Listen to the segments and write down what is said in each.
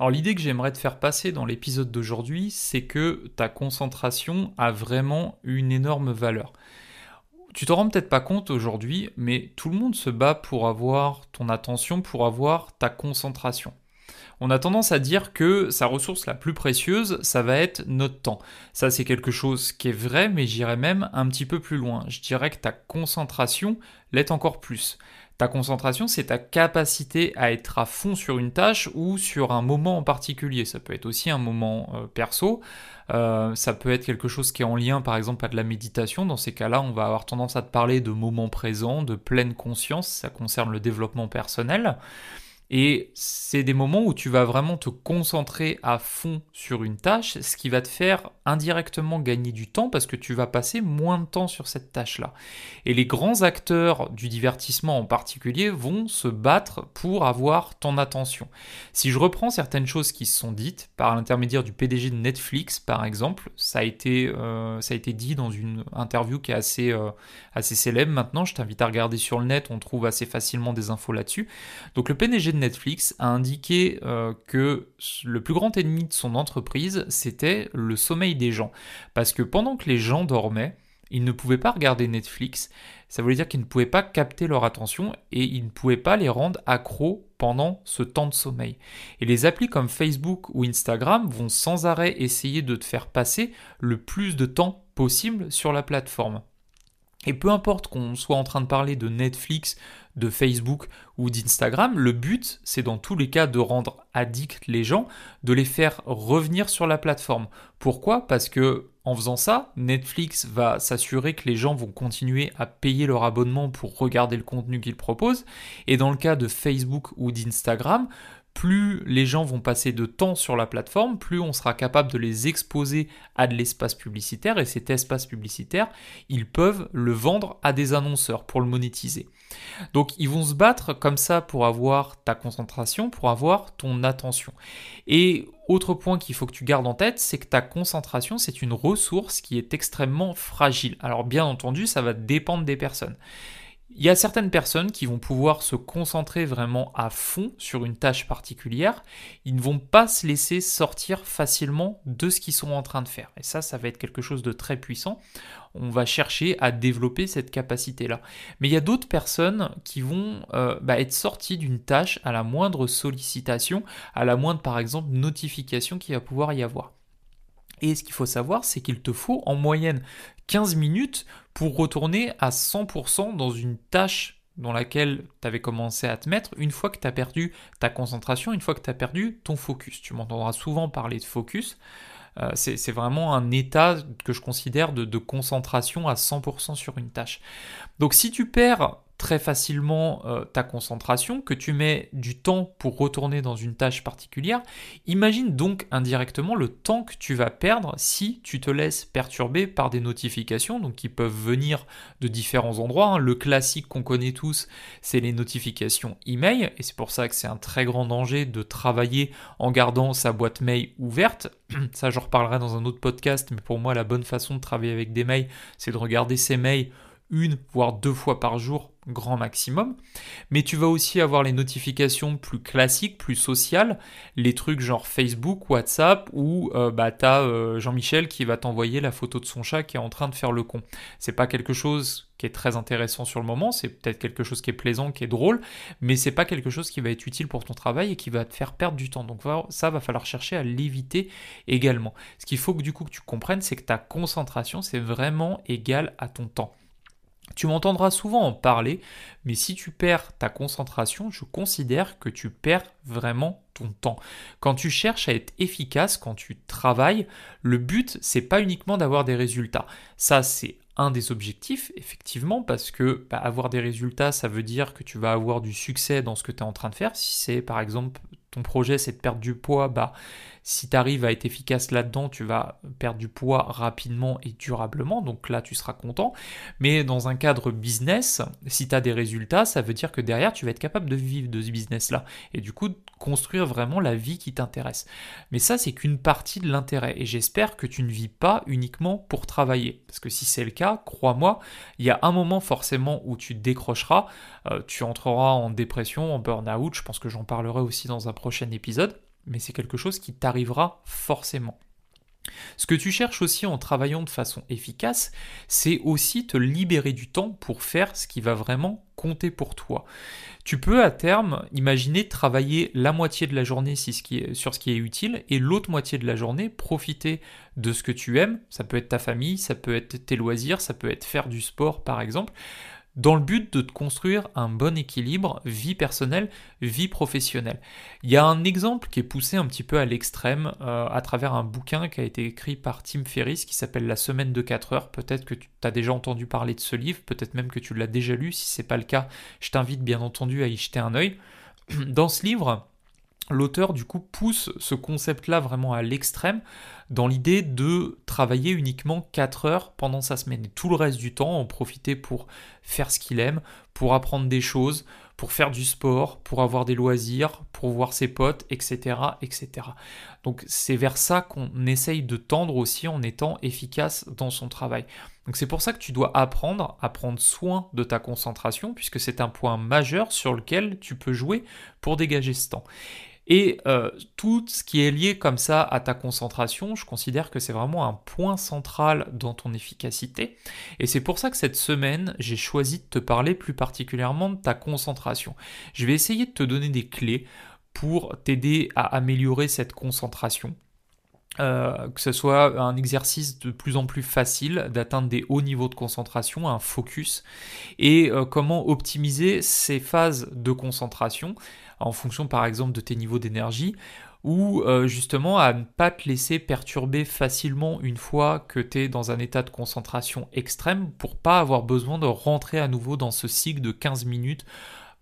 Alors l'idée que j'aimerais te faire passer dans l'épisode d'aujourd'hui, c'est que ta concentration a vraiment une énorme valeur. Tu t'en rends peut-être pas compte aujourd'hui, mais tout le monde se bat pour avoir ton attention, pour avoir ta concentration. On a tendance à dire que sa ressource la plus précieuse, ça va être notre temps. Ça, c'est quelque chose qui est vrai, mais j'irais même un petit peu plus loin. Je dirais que ta concentration l'est encore plus. Ta concentration, c'est ta capacité à être à fond sur une tâche ou sur un moment en particulier. Ça peut être aussi un moment euh, perso. Euh, ça peut être quelque chose qui est en lien, par exemple, à de la méditation. Dans ces cas-là, on va avoir tendance à te parler de moment présent, de pleine conscience. Ça concerne le développement personnel. Et c'est des moments où tu vas vraiment te concentrer à fond sur une tâche, ce qui va te faire indirectement gagner du temps parce que tu vas passer moins de temps sur cette tâche-là. Et les grands acteurs du divertissement en particulier vont se battre pour avoir ton attention. Si je reprends certaines choses qui se sont dites par l'intermédiaire du PDG de Netflix, par exemple, ça a été, euh, ça a été dit dans une interview qui est assez, euh, assez célèbre maintenant. Je t'invite à regarder sur le net, on trouve assez facilement des infos là-dessus. Donc le PDG de Netflix a indiqué euh, que le plus grand ennemi de son entreprise, c'était le sommeil des gens. Parce que pendant que les gens dormaient, ils ne pouvaient pas regarder Netflix, ça voulait dire qu'ils ne pouvaient pas capter leur attention et ils ne pouvaient pas les rendre accros pendant ce temps de sommeil. Et les applis comme Facebook ou Instagram vont sans arrêt essayer de te faire passer le plus de temps possible sur la plateforme. Et peu importe qu'on soit en train de parler de Netflix, de Facebook ou d'Instagram, le but, c'est dans tous les cas de rendre addicts les gens, de les faire revenir sur la plateforme. Pourquoi? Parce que en faisant ça, Netflix va s'assurer que les gens vont continuer à payer leur abonnement pour regarder le contenu qu'ils proposent. Et dans le cas de Facebook ou d'Instagram, plus les gens vont passer de temps sur la plateforme, plus on sera capable de les exposer à de l'espace publicitaire et cet espace publicitaire, ils peuvent le vendre à des annonceurs pour le monétiser. Donc ils vont se battre comme ça pour avoir ta concentration, pour avoir ton attention. Et autre point qu'il faut que tu gardes en tête, c'est que ta concentration, c'est une ressource qui est extrêmement fragile. Alors bien entendu, ça va dépendre des personnes. Il y a certaines personnes qui vont pouvoir se concentrer vraiment à fond sur une tâche particulière. Ils ne vont pas se laisser sortir facilement de ce qu'ils sont en train de faire. Et ça, ça va être quelque chose de très puissant. On va chercher à développer cette capacité-là. Mais il y a d'autres personnes qui vont euh, bah, être sorties d'une tâche à la moindre sollicitation, à la moindre, par exemple, notification qu'il va pouvoir y avoir. Et ce qu'il faut savoir, c'est qu'il te faut en moyenne 15 minutes pour retourner à 100% dans une tâche dans laquelle tu avais commencé à te mettre une fois que tu as perdu ta concentration, une fois que tu as perdu ton focus. Tu m'entendras souvent parler de focus. Euh, c'est vraiment un état que je considère de, de concentration à 100% sur une tâche. Donc si tu perds très facilement euh, ta concentration, que tu mets du temps pour retourner dans une tâche particulière, imagine donc indirectement le temps que tu vas perdre si tu te laisses perturber par des notifications, donc qui peuvent venir de différents endroits. Hein. Le classique qu'on connaît tous, c'est les notifications email, et c'est pour ça que c'est un très grand danger de travailler en gardant sa boîte mail ouverte. Ça, j'en reparlerai dans un autre podcast, mais pour moi, la bonne façon de travailler avec des mails, c'est de regarder ses mails une voire deux fois par jour grand maximum. Mais tu vas aussi avoir les notifications plus classiques, plus sociales, les trucs genre Facebook, WhatsApp, où euh, bah, tu as euh, Jean-Michel qui va t'envoyer la photo de son chat qui est en train de faire le con. C'est pas quelque chose qui est très intéressant sur le moment, c'est peut-être quelque chose qui est plaisant, qui est drôle, mais c'est pas quelque chose qui va être utile pour ton travail et qui va te faire perdre du temps. Donc ça va falloir chercher à l'éviter également. Ce qu'il faut que du coup que tu comprennes, c'est que ta concentration, c'est vraiment égal à ton temps. Tu m'entendras souvent en parler, mais si tu perds ta concentration, je considère que tu perds vraiment ton temps. Quand tu cherches à être efficace, quand tu travailles, le but c'est pas uniquement d'avoir des résultats. Ça c'est un des objectifs, effectivement, parce que bah, avoir des résultats, ça veut dire que tu vas avoir du succès dans ce que tu es en train de faire. Si c'est par exemple ton projet c'est de perdre du poids, bah si tu arrives à être efficace là-dedans, tu vas perdre du poids rapidement et durablement, donc là tu seras content. Mais dans un cadre business, si tu as des résultats, ça veut dire que derrière tu vas être capable de vivre de ce business-là et du coup construire vraiment la vie qui t'intéresse. Mais ça c'est qu'une partie de l'intérêt et j'espère que tu ne vis pas uniquement pour travailler. Parce que si c'est le cas, crois-moi, il y a un moment forcément où tu décrocheras, euh, tu entreras en dépression, en burn-out, je pense que j'en parlerai aussi dans un épisode mais c'est quelque chose qui t'arrivera forcément. Ce que tu cherches aussi en travaillant de façon efficace, c'est aussi te libérer du temps pour faire ce qui va vraiment compter pour toi. Tu peux à terme imaginer travailler la moitié de la journée sur ce qui est utile et l'autre moitié de la journée profiter de ce que tu aimes. Ça peut être ta famille, ça peut être tes loisirs, ça peut être faire du sport par exemple dans le but de construire un bon équilibre vie personnelle, vie professionnelle. Il y a un exemple qui est poussé un petit peu à l'extrême euh, à travers un bouquin qui a été écrit par Tim Ferriss qui s'appelle La semaine de 4 heures. Peut-être que tu as déjà entendu parler de ce livre, peut-être même que tu l'as déjà lu. Si ce n'est pas le cas, je t'invite bien entendu à y jeter un œil. Dans ce livre, l'auteur du coup pousse ce concept-là vraiment à l'extrême dans l'idée de travailler uniquement 4 heures pendant sa semaine et tout le reste du temps en profiter pour faire ce qu'il aime, pour apprendre des choses, pour faire du sport, pour avoir des loisirs, pour voir ses potes, etc. etc. Donc c'est vers ça qu'on essaye de tendre aussi en étant efficace dans son travail. Donc c'est pour ça que tu dois apprendre à prendre soin de ta concentration puisque c'est un point majeur sur lequel tu peux jouer pour dégager ce temps. Et euh, tout ce qui est lié comme ça à ta concentration, je considère que c'est vraiment un point central dans ton efficacité. Et c'est pour ça que cette semaine, j'ai choisi de te parler plus particulièrement de ta concentration. Je vais essayer de te donner des clés pour t'aider à améliorer cette concentration. Euh, que ce soit un exercice de plus en plus facile d'atteindre des hauts niveaux de concentration, un focus, et euh, comment optimiser ces phases de concentration en fonction par exemple de tes niveaux d'énergie, ou euh, justement à ne pas te laisser perturber facilement une fois que tu es dans un état de concentration extrême pour pas avoir besoin de rentrer à nouveau dans ce cycle de 15 minutes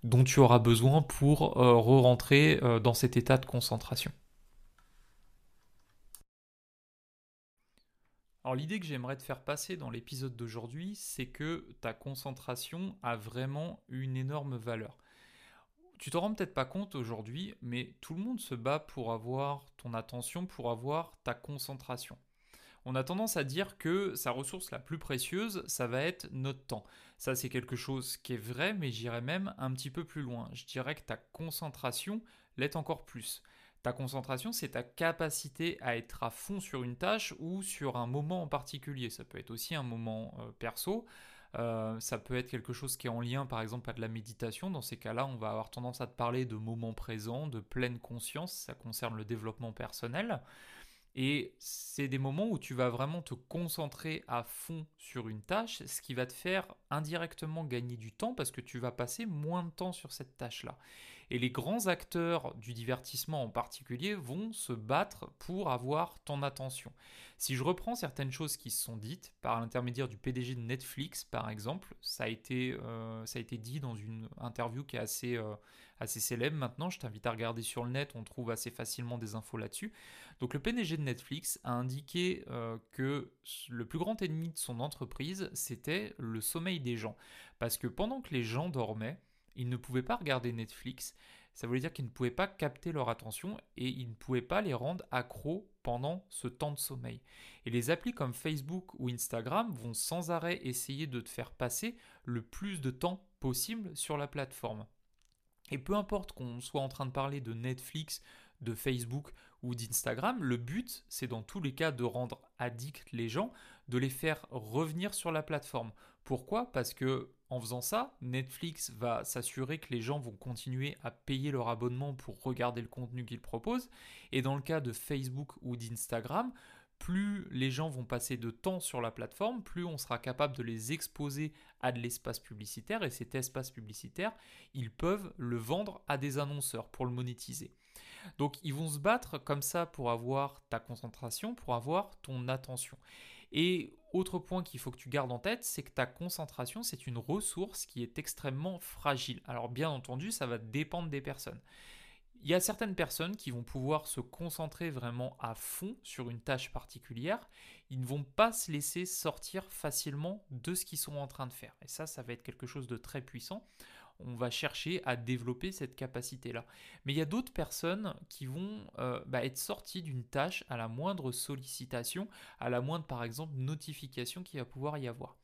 dont tu auras besoin pour re-rentrer dans cet état de concentration. Alors l'idée que j'aimerais te faire passer dans l'épisode d'aujourd'hui, c'est que ta concentration a vraiment une énorme valeur. Tu t'en rends peut-être pas compte aujourd'hui, mais tout le monde se bat pour avoir ton attention, pour avoir ta concentration. On a tendance à dire que sa ressource la plus précieuse, ça va être notre temps. Ça, c'est quelque chose qui est vrai, mais j'irais même un petit peu plus loin. Je dirais que ta concentration l'est encore plus. Ta concentration, c'est ta capacité à être à fond sur une tâche ou sur un moment en particulier. Ça peut être aussi un moment euh, perso. Euh, ça peut être quelque chose qui est en lien par exemple à de la méditation. Dans ces cas-là, on va avoir tendance à te parler de moments présents, de pleine conscience. Ça concerne le développement personnel. Et c'est des moments où tu vas vraiment te concentrer à fond sur une tâche, ce qui va te faire indirectement gagner du temps parce que tu vas passer moins de temps sur cette tâche-là. Et les grands acteurs du divertissement en particulier vont se battre pour avoir ton attention. Si je reprends certaines choses qui se sont dites par l'intermédiaire du PDG de Netflix, par exemple, ça a été, euh, ça a été dit dans une interview qui est assez, euh, assez célèbre maintenant. Je t'invite à regarder sur le net, on trouve assez facilement des infos là-dessus. Donc le PDG de Netflix a indiqué euh, que le plus grand ennemi de son entreprise, c'était le sommeil des gens. Parce que pendant que les gens dormaient, ils ne pouvaient pas regarder Netflix. Ça voulait dire qu'ils ne pouvaient pas capter leur attention et ils ne pouvaient pas les rendre accros pendant ce temps de sommeil. Et les applis comme Facebook ou Instagram vont sans arrêt essayer de te faire passer le plus de temps possible sur la plateforme. Et peu importe qu'on soit en train de parler de Netflix, de Facebook ou d'Instagram, le but, c'est dans tous les cas de rendre addicts les gens, de les faire revenir sur la plateforme. Pourquoi? Parce que en faisant ça, Netflix va s'assurer que les gens vont continuer à payer leur abonnement pour regarder le contenu qu'ils proposent. Et dans le cas de Facebook ou d'Instagram, plus les gens vont passer de temps sur la plateforme, plus on sera capable de les exposer à de l'espace publicitaire. Et cet espace publicitaire, ils peuvent le vendre à des annonceurs pour le monétiser. Donc ils vont se battre comme ça pour avoir ta concentration, pour avoir ton attention. Et autre point qu'il faut que tu gardes en tête, c'est que ta concentration, c'est une ressource qui est extrêmement fragile. Alors bien entendu, ça va dépendre des personnes. Il y a certaines personnes qui vont pouvoir se concentrer vraiment à fond sur une tâche particulière. Ils ne vont pas se laisser sortir facilement de ce qu'ils sont en train de faire. Et ça, ça va être quelque chose de très puissant. On va chercher à développer cette capacité-là. Mais il y a d'autres personnes qui vont euh, bah, être sorties d'une tâche à la moindre sollicitation, à la moindre, par exemple, notification qu'il va pouvoir y avoir.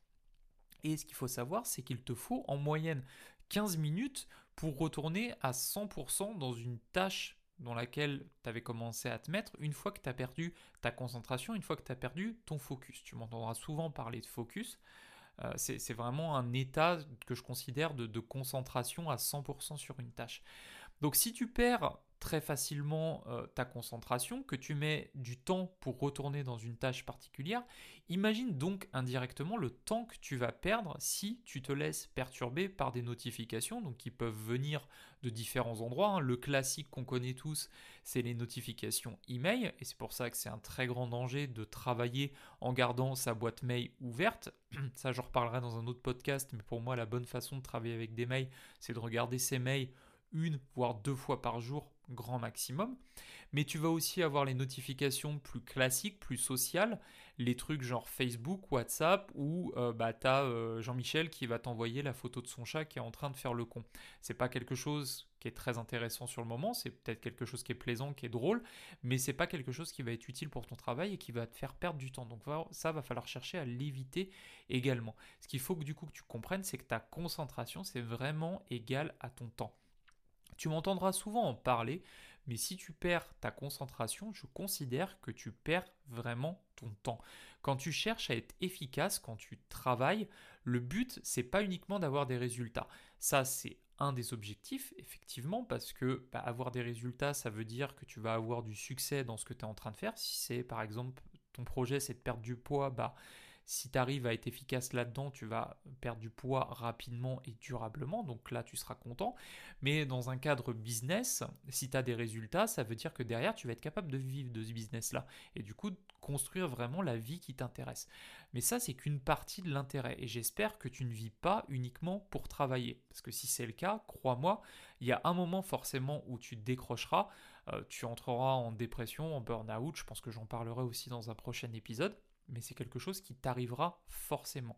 Et ce qu'il faut savoir, c'est qu'il te faut en moyenne 15 minutes pour retourner à 100% dans une tâche dans laquelle tu avais commencé à te mettre une fois que tu as perdu ta concentration, une fois que tu as perdu ton focus. Tu m'entendras souvent parler de focus. Euh, c'est vraiment un état que je considère de, de concentration à 100% sur une tâche. Donc si tu perds très facilement euh, ta concentration, que tu mets du temps pour retourner dans une tâche particulière, imagine donc indirectement le temps que tu vas perdre si tu te laisses perturber par des notifications, donc qui peuvent venir de différents endroits. Hein. Le classique qu'on connaît tous, c'est les notifications email, et c'est pour ça que c'est un très grand danger de travailler en gardant sa boîte mail ouverte. Ça, j'en reparlerai dans un autre podcast, mais pour moi, la bonne façon de travailler avec des mails, c'est de regarder ses mails une voire deux fois par jour grand maximum. Mais tu vas aussi avoir les notifications plus classiques, plus sociales, les trucs genre Facebook, WhatsApp, où euh, bah, tu as euh, Jean-Michel qui va t'envoyer la photo de son chat qui est en train de faire le con. C'est pas quelque chose qui est très intéressant sur le moment, c'est peut-être quelque chose qui est plaisant, qui est drôle, mais c'est pas quelque chose qui va être utile pour ton travail et qui va te faire perdre du temps. Donc ça va falloir chercher à l'éviter également. Ce qu'il faut que du coup que tu comprennes, c'est que ta concentration, c'est vraiment égal à ton temps. Tu m'entendras souvent en parler, mais si tu perds ta concentration, je considère que tu perds vraiment ton temps. Quand tu cherches à être efficace, quand tu travailles, le but c'est pas uniquement d'avoir des résultats. Ça c'est un des objectifs, effectivement, parce que bah, avoir des résultats, ça veut dire que tu vas avoir du succès dans ce que tu es en train de faire. Si c'est par exemple ton projet c'est de perdre du poids, bah si tu arrives à être efficace là-dedans, tu vas perdre du poids rapidement et durablement, donc là tu seras content. Mais dans un cadre business, si tu as des résultats, ça veut dire que derrière tu vas être capable de vivre de ce business-là et du coup construire vraiment la vie qui t'intéresse. Mais ça c'est qu'une partie de l'intérêt et j'espère que tu ne vis pas uniquement pour travailler. Parce que si c'est le cas, crois-moi, il y a un moment forcément où tu décrocheras, euh, tu entreras en dépression, en burn-out, je pense que j'en parlerai aussi dans un prochain épisode mais c'est quelque chose qui t'arrivera forcément.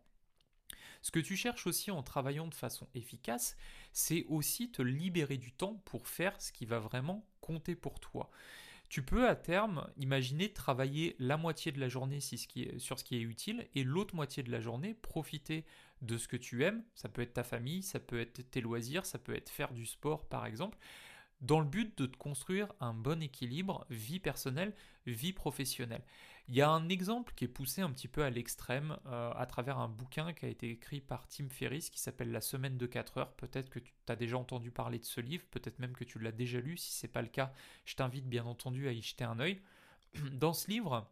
Ce que tu cherches aussi en travaillant de façon efficace, c'est aussi te libérer du temps pour faire ce qui va vraiment compter pour toi. Tu peux à terme imaginer travailler la moitié de la journée sur ce qui est utile et l'autre moitié de la journée profiter de ce que tu aimes. Ça peut être ta famille, ça peut être tes loisirs, ça peut être faire du sport par exemple dans le but de te construire un bon équilibre vie personnelle, vie professionnelle. Il y a un exemple qui est poussé un petit peu à l'extrême euh, à travers un bouquin qui a été écrit par Tim Ferriss qui s'appelle La semaine de 4 heures. Peut-être que tu as déjà entendu parler de ce livre, peut-être même que tu l'as déjà lu. Si ce n'est pas le cas, je t'invite bien entendu à y jeter un œil. Dans ce livre,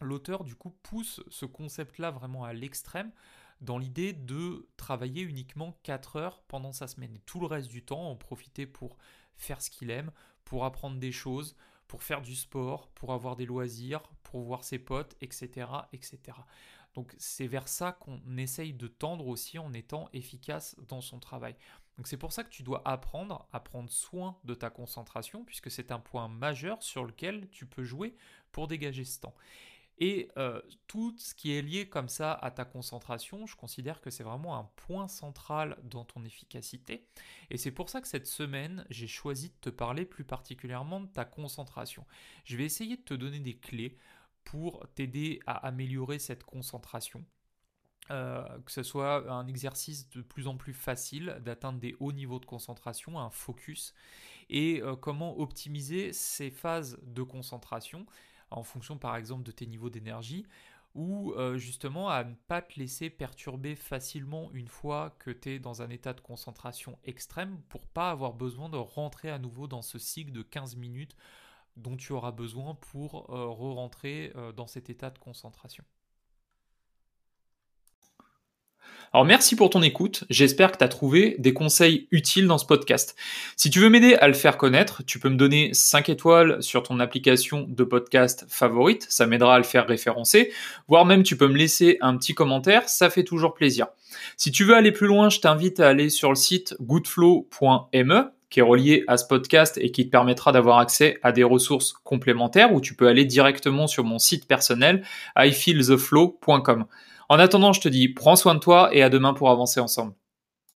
l'auteur du coup pousse ce concept-là vraiment à l'extrême dans l'idée de travailler uniquement 4 heures pendant sa semaine et tout le reste du temps en profiter pour faire ce qu'il aime, pour apprendre des choses, pour faire du sport, pour avoir des loisirs, pour voir ses potes, etc. etc. Donc c'est vers ça qu'on essaye de tendre aussi en étant efficace dans son travail. Donc c'est pour ça que tu dois apprendre à prendre soin de ta concentration, puisque c'est un point majeur sur lequel tu peux jouer pour dégager ce temps. Et euh, tout ce qui est lié comme ça à ta concentration, je considère que c'est vraiment un point central dans ton efficacité. Et c'est pour ça que cette semaine, j'ai choisi de te parler plus particulièrement de ta concentration. Je vais essayer de te donner des clés pour t'aider à améliorer cette concentration. Euh, que ce soit un exercice de plus en plus facile d'atteindre des hauts niveaux de concentration, un focus, et euh, comment optimiser ces phases de concentration en fonction par exemple de tes niveaux d'énergie, ou euh, justement à ne pas te laisser perturber facilement une fois que tu es dans un état de concentration extrême pour pas avoir besoin de rentrer à nouveau dans ce cycle de 15 minutes dont tu auras besoin pour euh, re-rentrer euh, dans cet état de concentration. Alors merci pour ton écoute, j'espère que tu as trouvé des conseils utiles dans ce podcast. Si tu veux m'aider à le faire connaître, tu peux me donner 5 étoiles sur ton application de podcast favorite, ça m'aidera à le faire référencer, voire même tu peux me laisser un petit commentaire, ça fait toujours plaisir. Si tu veux aller plus loin, je t'invite à aller sur le site goodflow.me qui est relié à ce podcast et qui te permettra d'avoir accès à des ressources complémentaires où tu peux aller directement sur mon site personnel ifeeltheflow.com. En attendant, je te dis prends soin de toi et à demain pour avancer ensemble.